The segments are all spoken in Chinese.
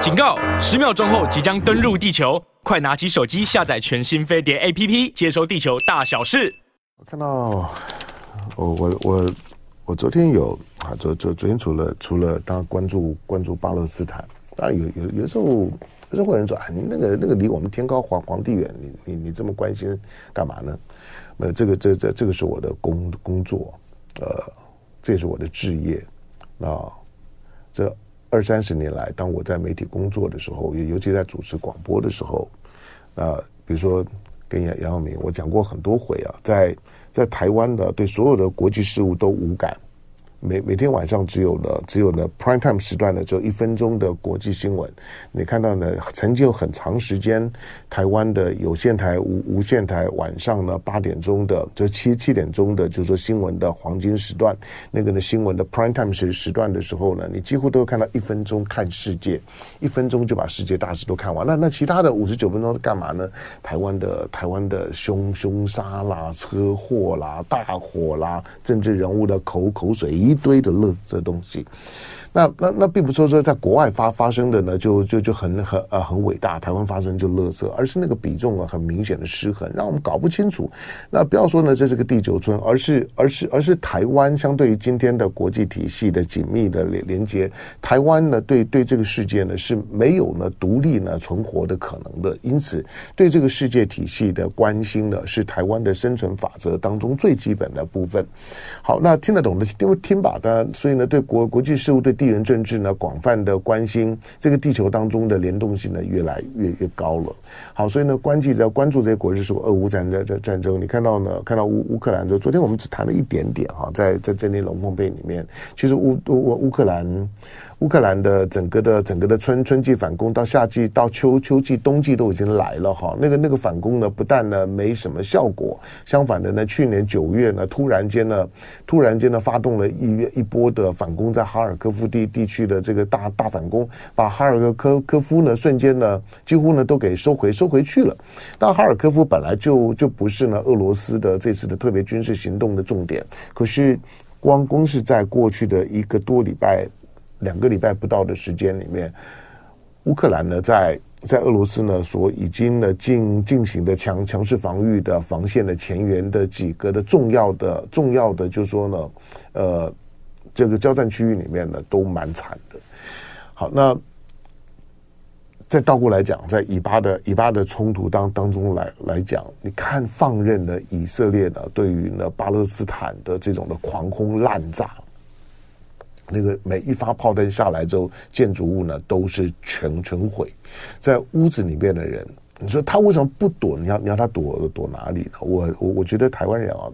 警告！十秒钟后即将登陆地球，快拿起手机下载全新飞碟 APP，接收地球大小事。我看到，我我我我昨天有啊，昨昨昨天除了除了当关注关注巴勒斯坦，当然有有有时候有时候会有人说啊，你那个那个离我们天高皇皇帝远，你你你这么关心干嘛呢？那这个这这这个是我的工工作，呃，这也是我的职业啊，这。二三十年来，当我在媒体工作的时候，尤尤其在主持广播的时候，啊，比如说跟杨杨耀明，我讲过很多回啊，在在台湾的对所有的国际事务都无感。每每天晚上只有呢，只有呢 prime time 时段呢，只有一分钟的国际新闻。你看到呢，曾经有很长时间，台湾的有线台、无无线台晚上呢八点钟的，就七七点钟的，就是说新闻的黄金时段，那个呢新闻的 prime time 时时段的时候呢，你几乎都会看到一分钟看世界，一分钟就把世界大事都看完。那那其他的五十九分钟是干嘛呢？台湾的台湾的凶凶杀啦、车祸啦、大火啦、政治人物的口口水。一堆的垃圾东西。那那那并不说说在国外发发生的呢，就就就很很呃很伟大，台湾发生就乐色，而是那个比重啊很明显的失衡，让我们搞不清楚。那不要说呢，这是个第九村，而是而是而是台湾相对于今天的国际体系的紧密的连连接，台湾呢对对这个世界呢是没有呢独立呢存活的可能的，因此对这个世界体系的关心呢是台湾的生存法则当中最基本的部分。好，那听得懂的听听吧，当然，所以呢对国国际事务对地缘政治呢，广泛的关心这个地球当中的联动性呢，越来越越高了。好，所以呢，关注在关注这些国际事务，俄乌战争战战争，你看到呢，看到乌乌克兰，就昨天我们只谈了一点点哈，在在这里龙凤配里面，其实乌乌乌克兰。乌克兰的整个的整个的春春季反攻到夏季到秋秋季冬季都已经来了哈，那个那个反攻呢，不但呢没什么效果，相反的呢，去年九月呢，突然间呢，突然间呢发动了一一波的反攻，在哈尔科夫地地区的这个大大反攻，把哈尔科科夫呢瞬间呢几乎呢都给收回收回去了。但哈尔科夫本来就就不是呢俄罗斯的这次的特别军事行动的重点，可是光光是在过去的一个多礼拜。两个礼拜不到的时间里面，乌克兰呢，在在俄罗斯呢所已经呢进进行的强强势防御的防线的前沿的几个的重要的重要的，就是说呢，呃，这个交战区域里面呢都蛮惨的。好，那再倒过来讲，在以巴的以巴的冲突当当中来来讲，你看放任的以色列呢，对于呢巴勒斯坦的这种的狂轰滥炸。那个每一发炮弹下来之后，建筑物呢都是全全毁。在屋子里面的人，你说他为什么不躲？你要你要他躲躲哪里呢？我我我觉得台湾人啊，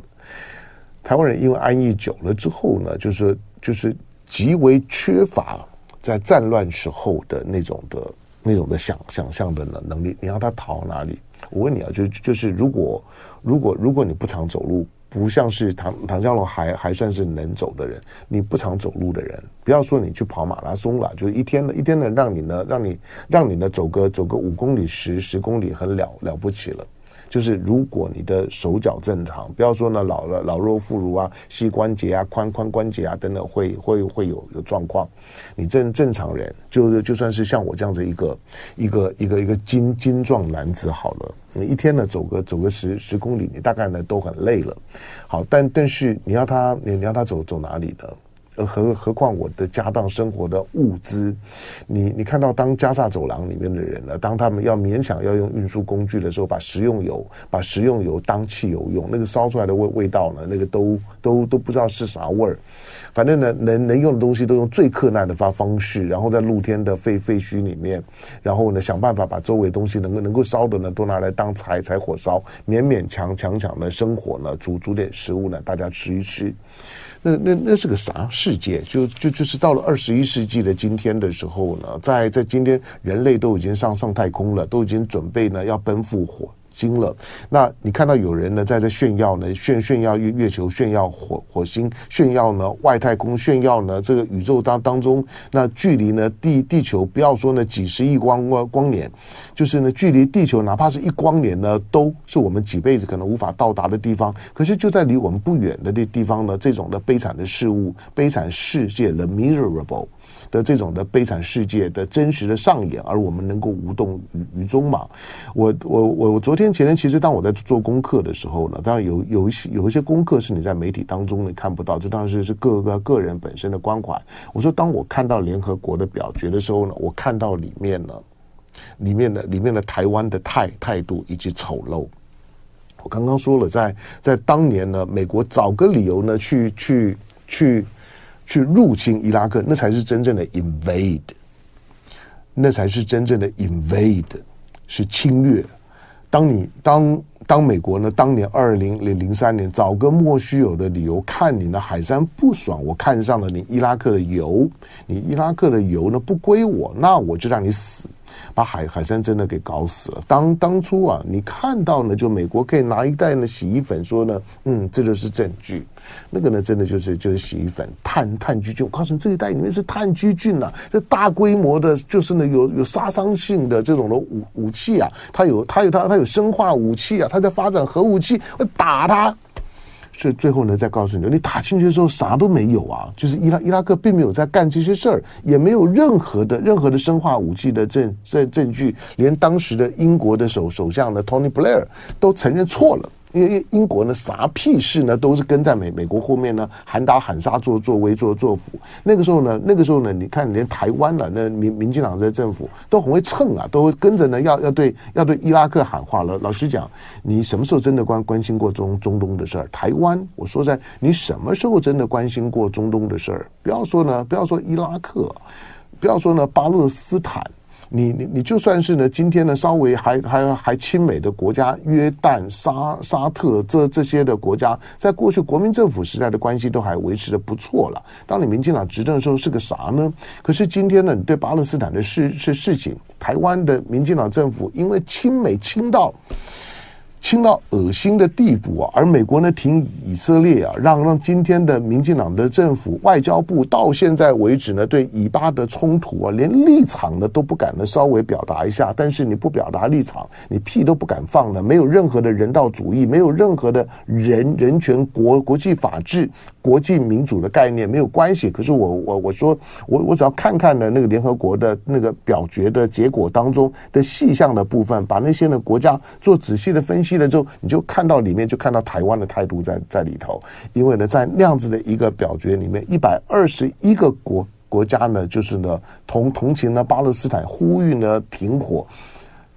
台湾人因为安逸久了之后呢，就是就是极为缺乏在战乱时候的那种的那种的想想象的能能力。你要他逃哪里？我问你啊，就就是如果如果如果你不常走路。不像是唐唐家龙还还算是能走的人，你不常走路的人，不要说你去跑马拉松了，就是一天的一天的让你呢，让你让你呢走个走个五公里十十公里很了了不起了。就是如果你的手脚正常，不要说呢老了老弱妇孺啊，膝关节啊、髋髋关节啊等等会会会有有状况。你正正常人，就是就算是像我这样子一个一个一个一个精精壮男子好了，你一天呢走个走个十十公里，你大概呢都很累了。好，但但是你要他你你要他走走哪里呢？呃，何何况我的家当生活的物资，你你看到当加萨走廊里面的人呢，当他们要勉强要用运输工具的时候，把食用油把食用油当汽油用，那个烧出来的味味道呢，那个都都都不知道是啥味儿。反正呢，能能用的东西都用最克难的发方式，然后在露天的废废墟里面，然后呢想办法把周围东西能够能够烧的呢，都拿来当柴柴火烧，勉勉强强强的生活呢，煮煮点食物呢，大家吃一吃。那那那是个啥世界？就就就是到了二十一世纪的今天的时候呢，在在今天人类都已经上上太空了，都已经准备呢要奔赴火星了，那你看到有人呢在这炫耀呢炫炫耀月月球炫耀火火星炫耀呢外太空炫耀呢这个宇宙当当中那距离呢地地球不要说呢几十亿光光光年，就是呢距离地球哪怕是一光年呢都是我们几辈子可能无法到达的地方。可是就在离我们不远的地地方呢，这种的悲惨的事物悲惨世界 The Miserable 的这种的悲惨世界的真实的上演，而我们能够无动于于衷嘛？我我我我昨天前天其实当我在做功课的时候呢，当然有有一些有一些功课是你在媒体当中你看不到，这当然是是各个个人本身的关怀。我说，当我看到联合国的表决的时候呢，我看到里面呢，里面的里面的台湾的态态度以及丑陋。我刚刚说了，在在当年呢，美国找个理由呢，去去去去入侵伊拉克，那才是真正的 invade，那才是真正的 invade，是侵略。当你当当美国呢，当年二零零零三年找个莫须有的理由，看你的海山不爽，我看上了你伊拉克的油，你伊拉克的油呢不归我，那我就让你死。把海海山真的给搞死了。当当初啊，你看到呢，就美国可以拿一袋呢洗衣粉，说呢，嗯，这就是证据。那个呢，真的就是就是洗衣粉，炭炭疽菌。我告诉你，这一袋里面是炭疽菌啊，这大规模的，就是呢有有杀伤性的这种的武武器啊，它有它有它它有生化武器啊，它在发展核武器，我打它。所以最后呢，再告诉你，你打进去的时候啥都没有啊，就是伊拉伊拉克并没有在干这些事儿，也没有任何的任何的生化武器的证证证据，连当时的英国的首首相呢，Tony Blair 都承认错了。因为英国呢，啥屁事呢，都是跟在美美国后面呢，喊打喊杀，做作威作作福。那个时候呢，那个时候呢，你看连台湾了，那民民进党在政府都很会蹭啊，都跟着呢，要要对要对伊拉克喊话了。老实讲，你什么时候真的关关心过中中东的事儿？台湾，我说在，你什么时候真的关心过中东的事儿？不要说呢，不要说伊拉克，不要说呢，巴勒斯坦。你你你就算是呢，今天呢稍微还还还亲美的国家，约旦、沙沙特这这些的国家，在过去国民政府时代的关系都还维持的不错了。当你民进党执政的时候是个啥呢？可是今天呢，你对巴勒斯坦的事事事情，台湾的民进党政府因为亲美亲到。亲到恶心的地步啊！而美国呢，挺以色列啊，让让今天的民进党的政府外交部到现在为止呢，对以巴的冲突啊，连立场呢都不敢呢稍微表达一下。但是你不表达立场，你屁都不敢放的，没有任何的人道主义，没有任何的人人权、国国际法治、国际民主的概念，没有关系。可是我我我说我我只要看看呢那个联合国的那个表决的结果当中的细项的部分，把那些呢国家做仔细的分析。了之后，你就看到里面，就看到台湾的态度在在里头。因为呢，在那样子的一个表决里面，一百二十一个国国家呢，就是呢同同情呢巴勒斯坦，呼吁呢停火。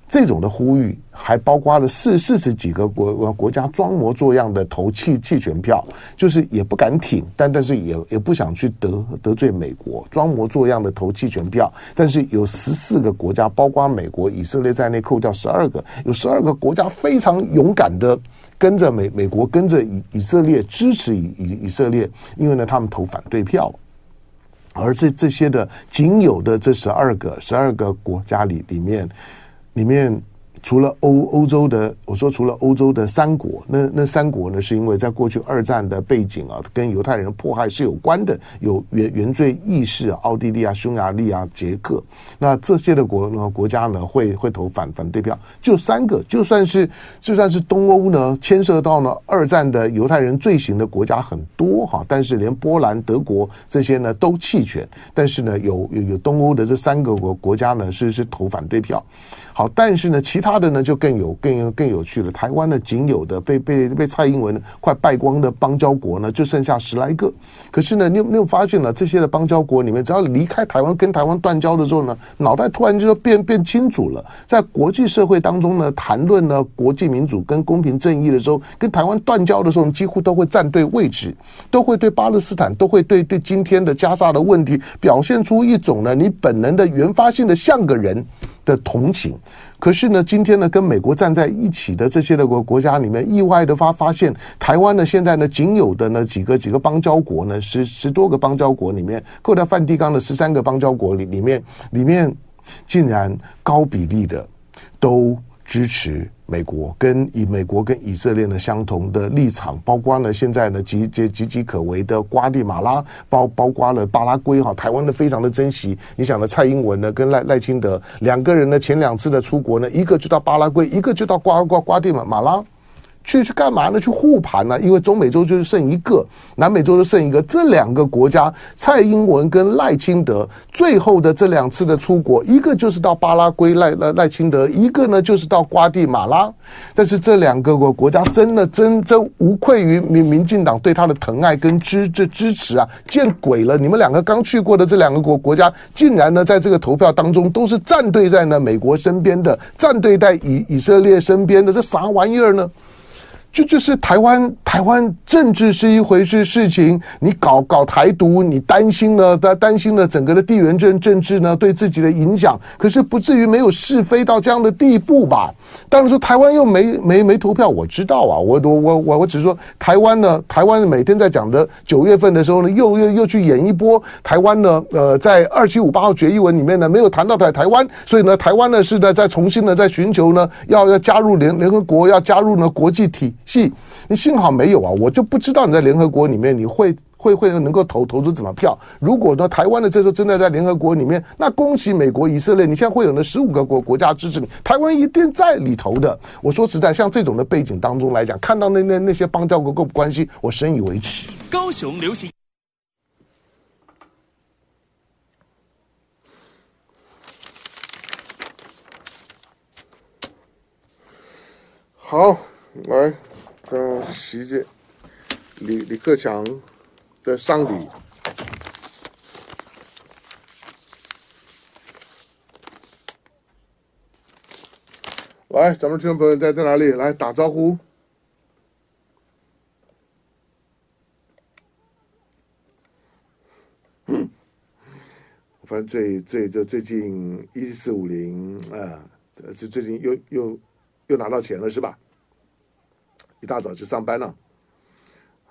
这种的呼吁还包括了四四十几个国国家装模作样的投弃弃权票，就是也不敢挺，但但是也也不想去得得罪美国，装模作样的投弃权票。但是有十四个国家，包括美国、以色列在内，扣掉十二个，有十二个国家非常勇敢的跟着美美国，跟着以以色列支持以以以色列，因为呢他们投反对票，而这这些的仅有的这十二个十二个国家里里面。里面除了欧欧洲的，我说除了欧洲的三国，那那三国呢，是因为在过去二战的背景啊，跟犹太人迫害是有关的，有原原罪意识，奥地利啊、匈牙利啊、捷克，那这些的国呢国家呢会会投反反对票，就三个，就算是就算是东欧呢，牵涉到呢二战的犹太人罪行的国家很多哈，但是连波兰、德国这些呢都弃权，但是呢有有有东欧的这三个国国家呢是是投反对票。好，但是呢，其他的呢就更有更有更有趣了。台湾呢，仅有的被被被蔡英文快败光的邦交国呢，就剩下十来个。可是呢，你有没有发现了这些的邦交国里面，只要离开台湾跟台湾断交的时候呢，脑袋突然就变变清楚了。在国际社会当中呢，谈论呢国际民主跟公平正义的时候，跟台湾断交的时候，几乎都会站对位置，都会对巴勒斯坦，都会对对今天的加沙的问题表现出一种呢你本能的原发性的像个人的同情，可是呢，今天呢，跟美国站在一起的这些的国国家里面，意外的发发现，台湾呢，现在呢，仅有的呢几个几个邦交国呢，十十多个邦交国里面，扣掉梵蒂冈的十三个邦交国里里面，里面竟然高比例的都支持。美国跟以美国跟以色列呢相同的立场，包括呢现在呢岌岌岌岌可危的瓜地马拉，包包括了巴拉圭哈，台湾呢非常的珍惜。你想呢，蔡英文呢跟赖赖清德两个人呢前两次的出国呢，一个就到巴拉圭，一个就到瓜瓜瓜地马马拉。去去干嘛呢？去护盘呢？因为中美洲就是剩一个，南美洲就剩一个，这两个国家，蔡英文跟赖清德最后的这两次的出国，一个就是到巴拉圭赖赖赖清德，一个呢就是到瓜地马拉。但是这两个国国家真的真真无愧于民民进党对他的疼爱跟支这支持啊！见鬼了！你们两个刚去过的这两个国国家，竟然呢在这个投票当中都是站队在呢美国身边的，站队在以以色列身边的，这啥玩意儿呢？就就是台湾，台湾政治是一回事事情，你搞搞台独，你担心呢？担担心了整个的地缘政政治呢对自己的影响，可是不至于没有是非到这样的地步吧？当然说台湾又没没没投票，我知道啊，我我我我我只是说台湾呢，台湾每天在讲的九月份的时候呢，又又又去演一波台湾呢，呃，在二七五八号决议文里面呢没有谈到台台湾，所以呢，台湾呢是在在重新的在寻求呢要要加入联联合国，要加入呢国际体。系，你幸好没有啊，我就不知道你在联合国里面你会会会能够投投出怎么票。如果呢，台湾的这时候真的在联合国里面，那恭喜美国、以色列，你现在会有那十五个国国家支持你，台湾一定在里头的。我说实在，像这种的背景当中来讲，看到那那那些邦交国关关系，我深以为耻。高雄流行，好，来。到习近李李克强的丧礼，来，咱们听众朋友在在哪里？来打招呼。嗯，反正最最就最近一四五零啊，这最近又又又拿到钱了是吧？一大早就上班了，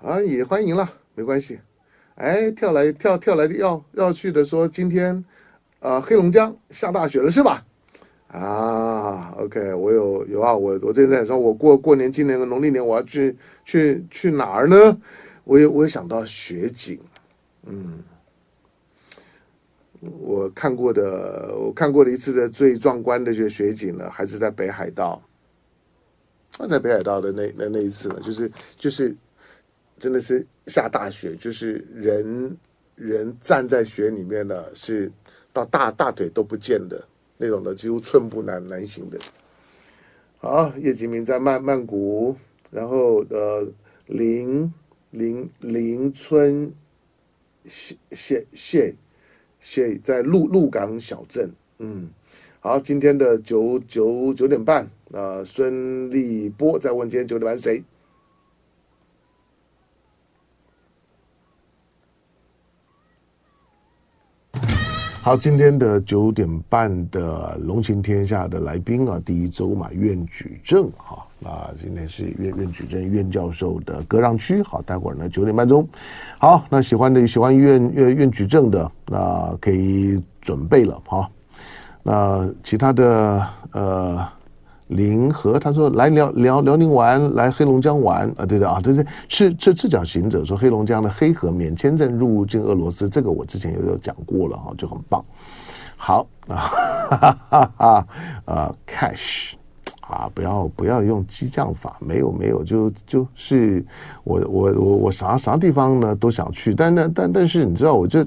啊，也欢迎了，没关系。哎，跳来跳跳来的要要去的，说今天，呃，黑龙江下大雪了是吧？啊，OK，我有有啊，我我最近在说，我过过年，今年的农历年我要去去去哪儿呢？我也我也想到雪景，嗯，我看过的，我看过的一次的最壮观的这个雪景呢，还是在北海道。那在北海道的那那那一次呢，就是就是真的是下大雪，就是人人站在雪里面呢，是到大大腿都不见的那种的，几乎寸步难难行的。好，叶吉明在曼曼谷，然后呃林林林村谢谢谢谢在鹿鹿港小镇，嗯。好，今天的九九九点半，那、孙立波在问今天九点半谁？好，今天的九点半的龙行天下的来宾啊，第一周嘛，苑举正哈，啊，今天是苑苑举正苑教授的割让区，好，待会儿呢九点半钟，好，那喜欢的喜欢苑苑苑举正的，那可以准备了，哈。那其他的呃，临河他说来辽辽辽宁玩，来黑龙江玩啊，对对啊，对对，赤赤赤脚行者说黑龙江的黑河免签证入境俄罗斯，这个我之前也有讲过了哈，就很棒。好啊，哈哈哈哈啊，cash。啊，不要不要用激将法，没有没有，就就是我我我我啥啥地方呢都想去，但但但但是你知道，我就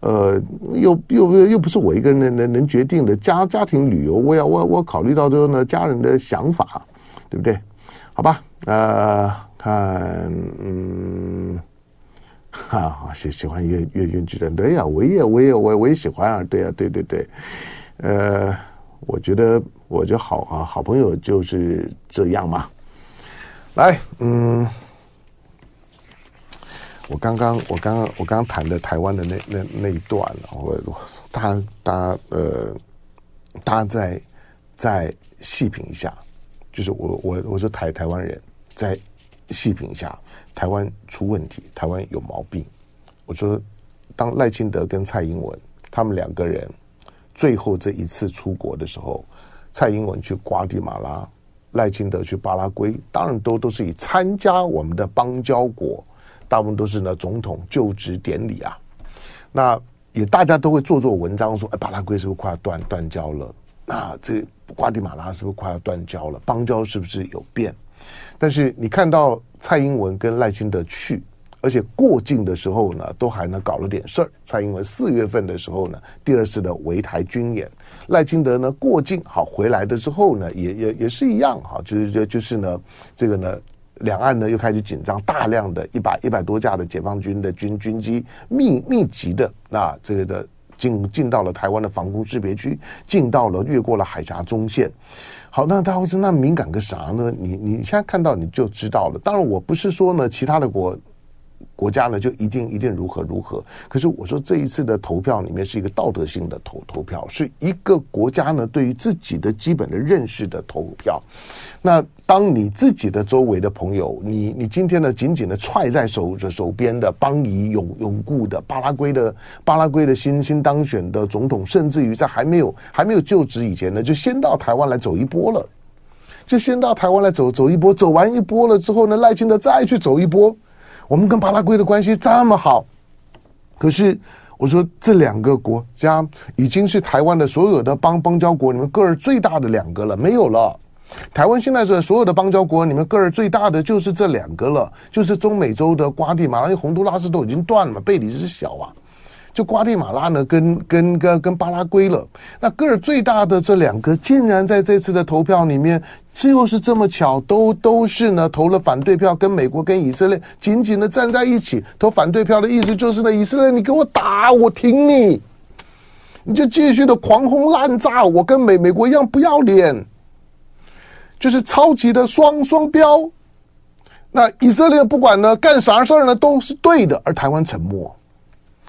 呃又又又又不是我一个人能能能决定的家家庭旅游，我要我我考虑到之后呢家人的想法，对不对？好吧，呃，看嗯，哈，喜喜欢越越越剧的，对呀，我也我也我我也喜欢啊，对呀，对对对，呃，我觉得。我就好啊，好朋友就是这样嘛。来，嗯，我刚刚我刚刚我刚刚谈的台湾的那那那一段，我大家大家呃，大家再再细品一下，就是我我我说台台湾人再细品一下，台湾出问题，台湾有毛病。我说，当赖清德跟蔡英文他们两个人最后这一次出国的时候。蔡英文去瓜地马拉，赖清德去巴拉圭，当然都都是以参加我们的邦交国，大部分都是呢总统就职典礼啊。那也大家都会做做文章说，哎，巴拉圭是不是快要断断交了？那这瓜地马拉是不是快要断交了？邦交是不是有变？但是你看到蔡英文跟赖清德去，而且过境的时候呢，都还能搞了点事儿。蔡英文四月份的时候呢，第二次的围台军演，赖清德呢过境好回来的之后呢，也也也是一样哈，就是就就是呢，这个呢。两岸呢又开始紧张，大量的一百一百多架的解放军的军军机密密集的那这个的进进到了台湾的防空识别区，进到了越过了海峡中线。好，那大家会说那敏感个啥呢？你你现在看到你就知道了。当然，我不是说呢其他的国。国家呢就一定一定如何如何？可是我说这一次的投票里面是一个道德性的投投票，是一个国家呢对于自己的基本的认识的投票。那当你自己的周围的朋友，你你今天呢紧紧的踹在手手边的邦谊永永固的巴拉圭的巴拉圭的新新当选的总统，甚至于在还没有还没有就职以前呢，就先到台湾来走一波了，就先到台湾来走走一波，走完一波了之后呢，赖清德再去走一波。我们跟巴拉圭的关系这么好，可是我说这两个国家已经是台湾的所有的邦邦交国里面个儿最大的两个了，没有了。台湾现在是所有的邦交国里面个儿最大的就是这两个了，就是中美洲的瓜地马拉，因为洪都拉斯都已经断了嘛，贝里是小啊。就瓜地马拉呢，跟跟跟跟巴拉圭了，那个儿最大的这两个，竟然在这次的投票里面，就是这么巧，都都是呢投了反对票，跟美国跟以色列紧紧的站在一起。投反对票的意思就是呢，以色列你给我打，我挺你，你就继续的狂轰滥炸，我跟美美国一样不要脸，就是超级的双双标。那以色列不管呢干啥事儿呢都是对的，而台湾沉默。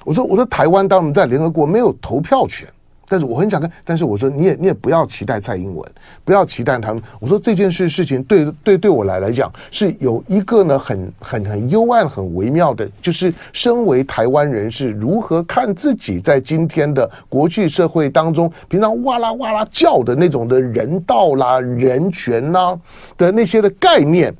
我说，我说台湾当然在联合国没有投票权，但是我很想看。但是我说你也你也不要期待蔡英文，不要期待他们。我说这件事事情对对对我来来讲是有一个呢很很很幽暗很微妙的，就是身为台湾人是如何看自己在今天的国际社会当中，平常哇啦哇啦叫的那种的人道啦、人权啦的那些的概念。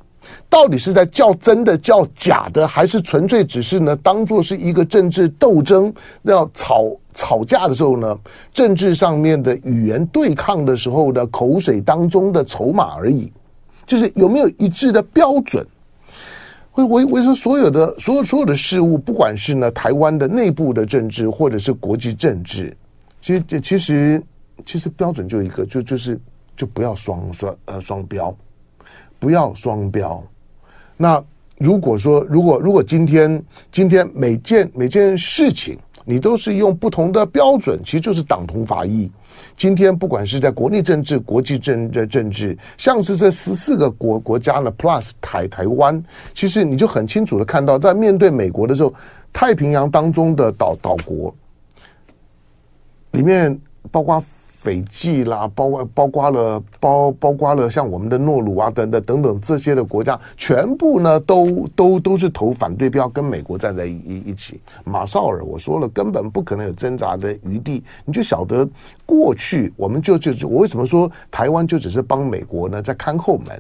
到底是在叫真的叫假的，还是纯粹只是呢？当做是一个政治斗争，要吵吵架的时候呢？政治上面的语言对抗的时候的口水当中的筹码而已，就是有没有一致的标准？我我我说所有的所有所有的事物，不管是呢台湾的内部的政治，或者是国际政治，其实其实其实标准就一个，就就是就不要双双呃双标。不要双标。那如果说，如果如果今天今天每件每件事情你都是用不同的标准，其实就是党同伐异。今天不管是在国内政治、国际政的政治，像是这十四个国国家呢，plus 台台湾，其实你就很清楚的看到，在面对美国的时候，太平洋当中的岛岛国里面，包括。斐济啦，包括包括了包包括了像我们的诺鲁啊等等等等这些的国家，全部呢都都都是投反对票，跟美国站在一一起。马绍尔我说了，根本不可能有挣扎的余地。你就晓得过去，我们就就我为什么说台湾就只是帮美国呢，在看后门。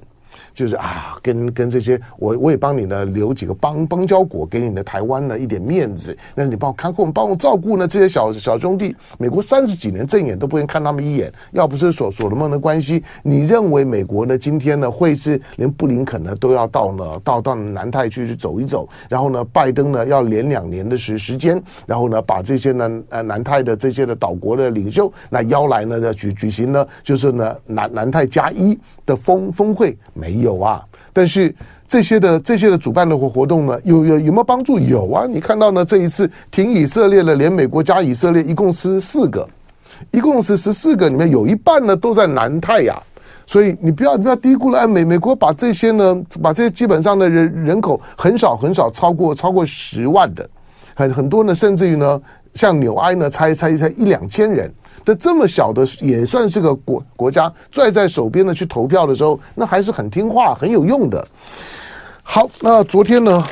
就是啊，跟跟这些，我我也帮你呢留几个邦邦交国，给你的台湾呢一点面子。但是你帮我看护，帮我照顾呢这些小小兄弟。美国三十几年正眼都不愿看他们一眼。要不是所所罗门的关系，你认为美国呢今天呢会是连布林肯呢都要到呢到到南太去去走一走，然后呢拜登呢要连两年的时时间，然后呢把这些呢呃南太的这些的岛国的领袖那邀来呢要举举行呢就是呢南南太加一的峰峰会没有啊，但是这些的这些的主办的活活动呢，有有有没有帮助？有啊，你看到呢，这一次挺以色列的，连美国加以色列，一共是四个，一共是十四个，里面有一半呢都在南太呀。所以你不要不要低估了，哎，美美国把这些呢，把这些基本上的人人口很少很少超过超过十万的，很很多呢，甚至于呢，像纽埃呢，才才才一两千人。的这么小的也算是个国国家，拽在手边的去投票的时候，那还是很听话、很有用的。好，那昨天呢？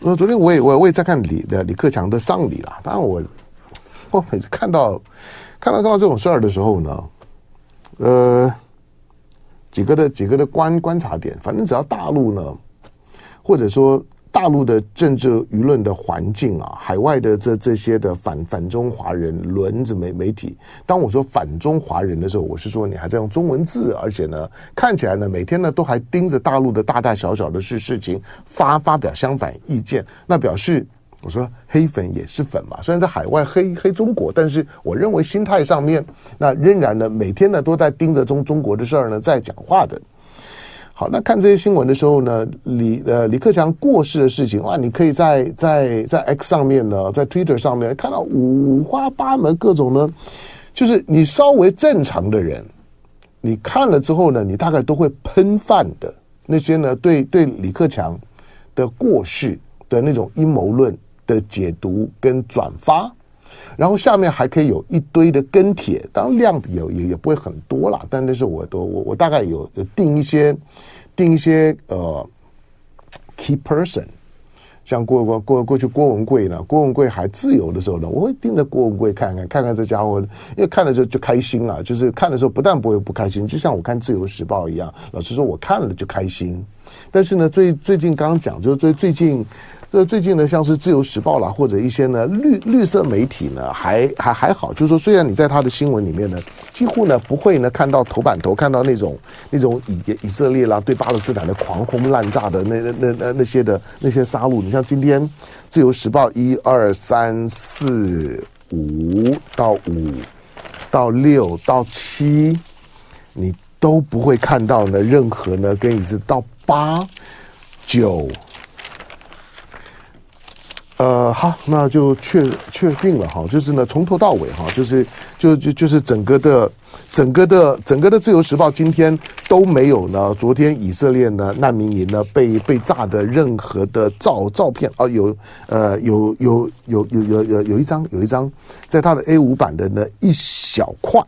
呃，昨天我也我我也在看李的李克强的丧礼了。当然我我每次看到看到看到这种事儿的时候呢，呃，几个的几个的观观察点，反正只要大陆呢，或者说大陆的政治舆论的环境啊，海外的这这些的反反中华人轮子媒媒体，当我说反中华人的时候，我是说你还在用中文字，而且呢，看起来呢，每天呢都还盯着大陆的大大小小的事事情发发表相反意见，那表示我说黑粉也是粉嘛，虽然在海外黑黑中国，但是我认为心态上面，那仍然呢每天呢都在盯着中中国的事儿呢在讲话的。好，那看这些新闻的时候呢，李呃李克强过世的事情哇，你可以在在在 X 上面呢，在 Twitter 上面看到五花八门各种呢，就是你稍微正常的人，你看了之后呢，你大概都会喷饭的那些呢，对对李克强的过世的那种阴谋论的解读跟转发。然后下面还可以有一堆的跟帖，当然量也也也不会很多啦，但那是我我我大概有定一些定一些呃 key person，像过过过过去郭文贵呢，郭文贵还自由的时候呢，我会盯着郭文贵看看看看这家伙，因为看了就就开心了，就是看的时候不但不会不开心，就像我看自由时报一样，老实说我看了就开心，但是呢最最近刚刚讲就是最最近。这最近呢，像是《自由时报》啦，或者一些呢绿绿色媒体呢，还还还好。就是说，虽然你在他的新闻里面呢，几乎呢不会呢看到头版头看到那种那种以以色列啦对巴勒斯坦的狂轰滥炸的那那那那些的那些杀戮。你像今天《自由时报》一二三四五到五到六到七，你都不会看到呢任何呢跟以色列到八九。呃，好，那就确确定了哈，就是呢，从头到尾哈，就是就就就是整个的整个的整个的自由时报今天都没有呢，昨天以色列呢难民营呢被被炸的任何的照照片啊，有呃有有有有有有有一张有一张在他的 A 五版的呢一小块，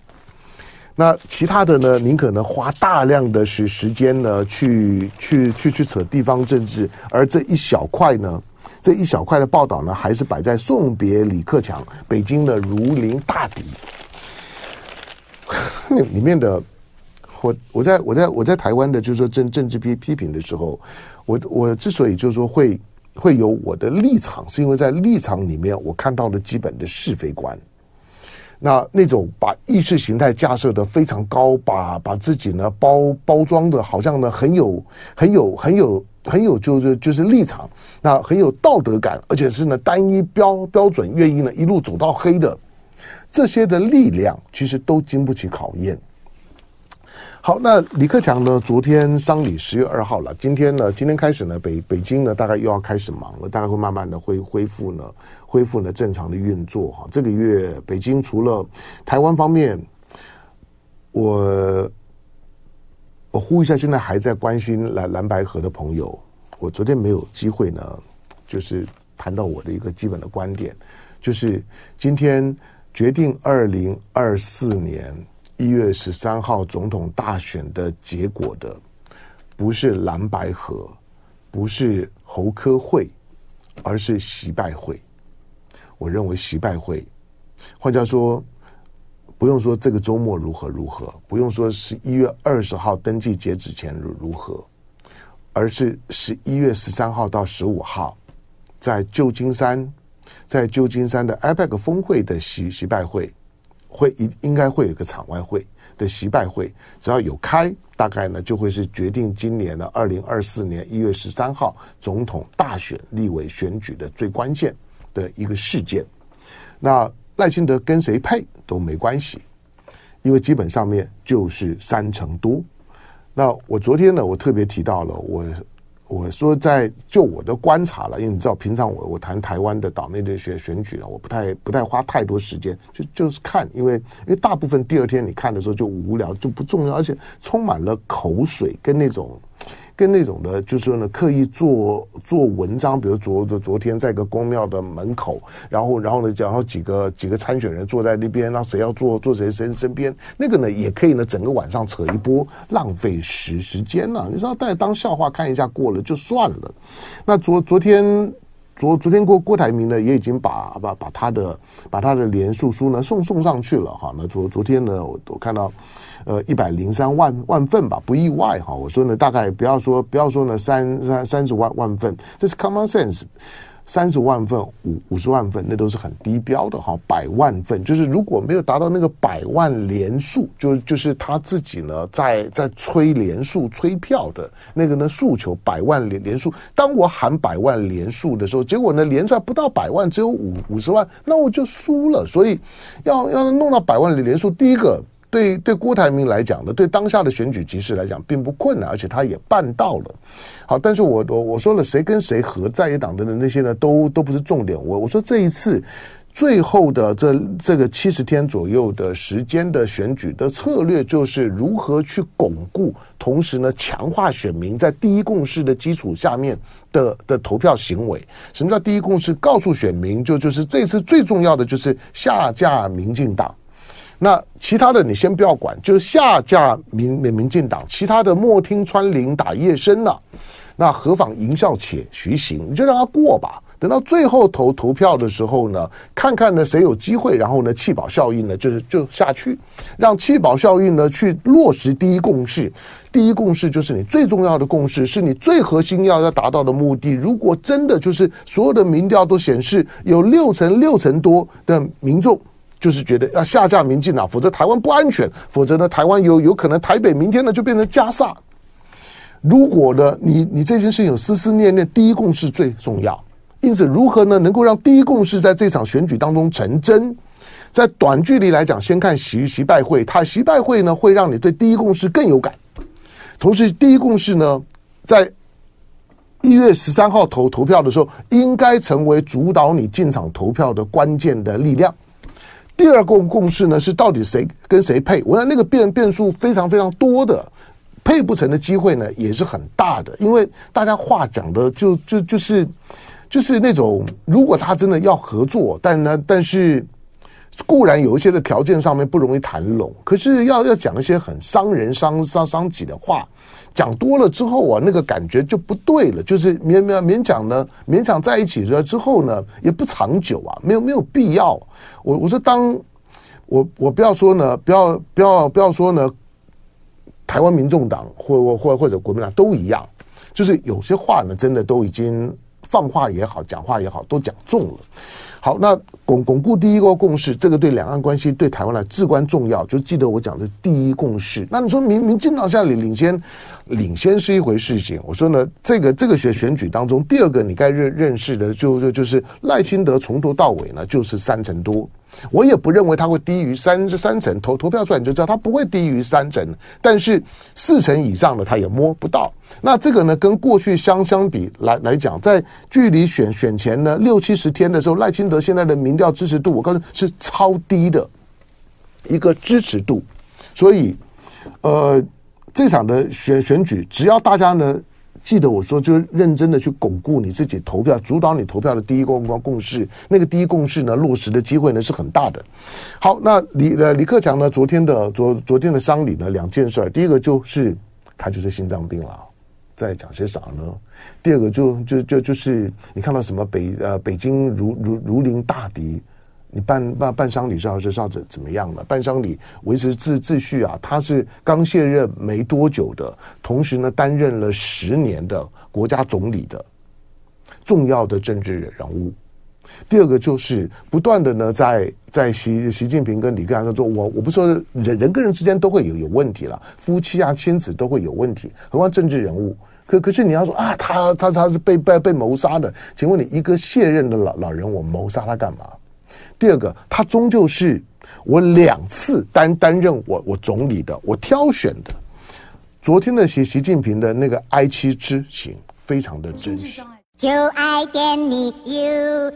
那其他的呢，您可能花大量的时时间呢去去去去扯地方政治，而这一小块呢。这一小块的报道呢，还是摆在送别李克强，北京的如临大敌。里面的我，我在我在我在台湾的，就是说政政治批批评的时候，我我之所以就是说会会有我的立场，是因为在立场里面我看到了基本的是非观。那那种把意识形态架设的非常高，把把自己呢包包装的，好像呢很有很有很有。很有就是就是立场，那很有道德感，而且是呢单一标标准，愿意呢一路走到黑的这些的力量，其实都经不起考验。好，那李克强呢，昨天丧礼十月二号了，今天呢，今天开始呢，北北京呢，大概又要开始忙了，大概会慢慢的恢恢复呢，恢复呢正常的运作哈。这个月北京除了台湾方面，我。我呼一下，现在还在关心蓝蓝白河的朋友，我昨天没有机会呢，就是谈到我的一个基本的观点，就是今天决定二零二四年一月十三号总统大选的结果的，不是蓝白河，不是侯科会，而是习拜会。我认为习拜会，换句话说。不用说这个周末如何如何，不用说十一月二十号登记截止前如如何，而是十一月十三号到十五号，在旧金山，在旧金山的 APEC 峰会的习习拜会，会应应该会有个场外会的习拜会，只要有开，大概呢就会是决定今年的二零二四年一月十三号总统大选、立委选举的最关键的一个事件。那。赖清德跟谁配都没关系，因为基本上面就是三成多。那我昨天呢，我特别提到了，我我说在就我的观察了，因为你知道，平常我我谈台湾的岛内的选选举呢，我不太不太花太多时间，就就是看，因为因为大部分第二天你看的时候就无聊，就不重要，而且充满了口水跟那种。跟那种的，就是说呢，刻意做做文章，比如昨昨天在一个公庙的门口，然后然后呢，然后几个几个参选人坐在那边，那谁要坐坐谁身身边，那个呢也可以呢，整个晚上扯一波，浪费时时间了。你说大家当笑话看一下过了就算了。那昨昨天昨昨天郭郭台铭呢也已经把把把他的把他的连署书呢送送上去了哈。那昨昨天呢，我我看到呃一百零三万万份吧，不意外哈。我说呢，大概不要说不要说呢三三三十万万份，这是 common sense。三十万份、五五十万份，那都是很低标的哈。百万份，就是如果没有达到那个百万连数，就就是他自己呢在在催连数、催票的那个呢诉求百万连连数。当我喊百万连数的时候，结果呢连出来不到百万，只有五五十万，那我就输了。所以要要弄到百万连连署，第一个。对对，郭台铭来讲呢，对当下的选举局势来讲并不困难，而且他也办到了。好，但是我我我说了，谁跟谁合，在野党的那些呢，都都不是重点。我我说这一次最后的这这个七十天左右的时间的选举的策略，就是如何去巩固，同时呢强化选民在第一共识的基础下面的的投票行为。什么叫第一共识？告诉选民，就就是这次最重要的就是下架民进党。那其他的你先不要管，就下架民民民进党，其他的莫听穿林打叶声了。那何妨吟啸且徐行，你就让他过吧。等到最后投投票的时候呢，看看呢谁有机会，然后呢弃保效应呢就是就下去，让弃保效应呢去落实第一共识。第一共识就是你最重要的共识，是你最核心要要达到的目的。如果真的就是所有的民调都显示有六成六成多的民众。就是觉得要下架民进党，否则台湾不安全，否则呢，台湾有有可能台北明天呢就变成加萨。如果呢，你你这件事情有思思念念，第一共识最重要。因此，如何呢能够让第一共识在这场选举当中成真？在短距离来讲，先看习习拜会，他习拜会呢会让你对第一共识更有感。同时，第一共识呢在一月十三号投投票的时候，应该成为主导你进场投票的关键的力量。第二个共识呢，是到底谁跟谁配？我想那个变变数非常非常多的，配不成的机会呢也是很大的，因为大家话讲的就就就是就是那种，如果他真的要合作，但呢，但是固然有一些的条件上面不容易谈拢，可是要要讲一些很伤人伤伤伤己的话。讲多了之后啊，那个感觉就不对了，就是勉勉勉强呢，勉强在一起了之后呢，也不长久啊，没有没有必要。我我说当，我我不要说呢，不要不要不要说呢，台湾民众党或或或者国民党都一样，就是有些话呢，真的都已经放话也好，讲话也好，都讲重了。好，那巩巩固第一个共识，这个对两岸关系、对台湾来至关重要。就记得我讲的第一共识。那你说民民进党现在领先，领先是一回事情。我说呢，这个这个选选举当中，第二个你该认认识的就，就就就是赖清德从头到尾呢，就是三成多。我也不认为他会低于三三成，投投票出来你就知道他不会低于三成，但是四成以上的他也摸不到。那这个呢，跟过去相相比来来讲，在距离选选前呢六七十天的时候，赖清德现在的民调支持度，我告诉你是超低的一个支持度。所以，呃，这场的选选举，只要大家呢。记得我说，就认真的去巩固你自己投票、主导你投票的第一共共共识。那个第一共识呢，落实的机会呢是很大的。好，那李呃李克强呢，昨天的昨昨天的丧礼呢，两件事儿。第一个就是他就是心脏病了，在讲些啥呢？第二个就就就就是你看到什么北呃北京如如如临大敌。你办办办丧礼是要是要怎怎么样了？办丧礼维持秩秩序啊，他是刚卸任没多久的，同时呢担任了十年的国家总理的重要的政治人物。第二个就是不断的呢在在习习近平跟李克强说，我我不说人人跟人之间都会有有问题了，夫妻啊亲子都会有问题，何况政治人物？可可是你要说啊，他他他是被被被谋杀的，请问你一个卸任的老老人，我谋杀他干嘛？第二个他终究是我两次担担任我我总理的我挑选的。昨天的习习近平的那个 i 七之行非常的真就爱点你 you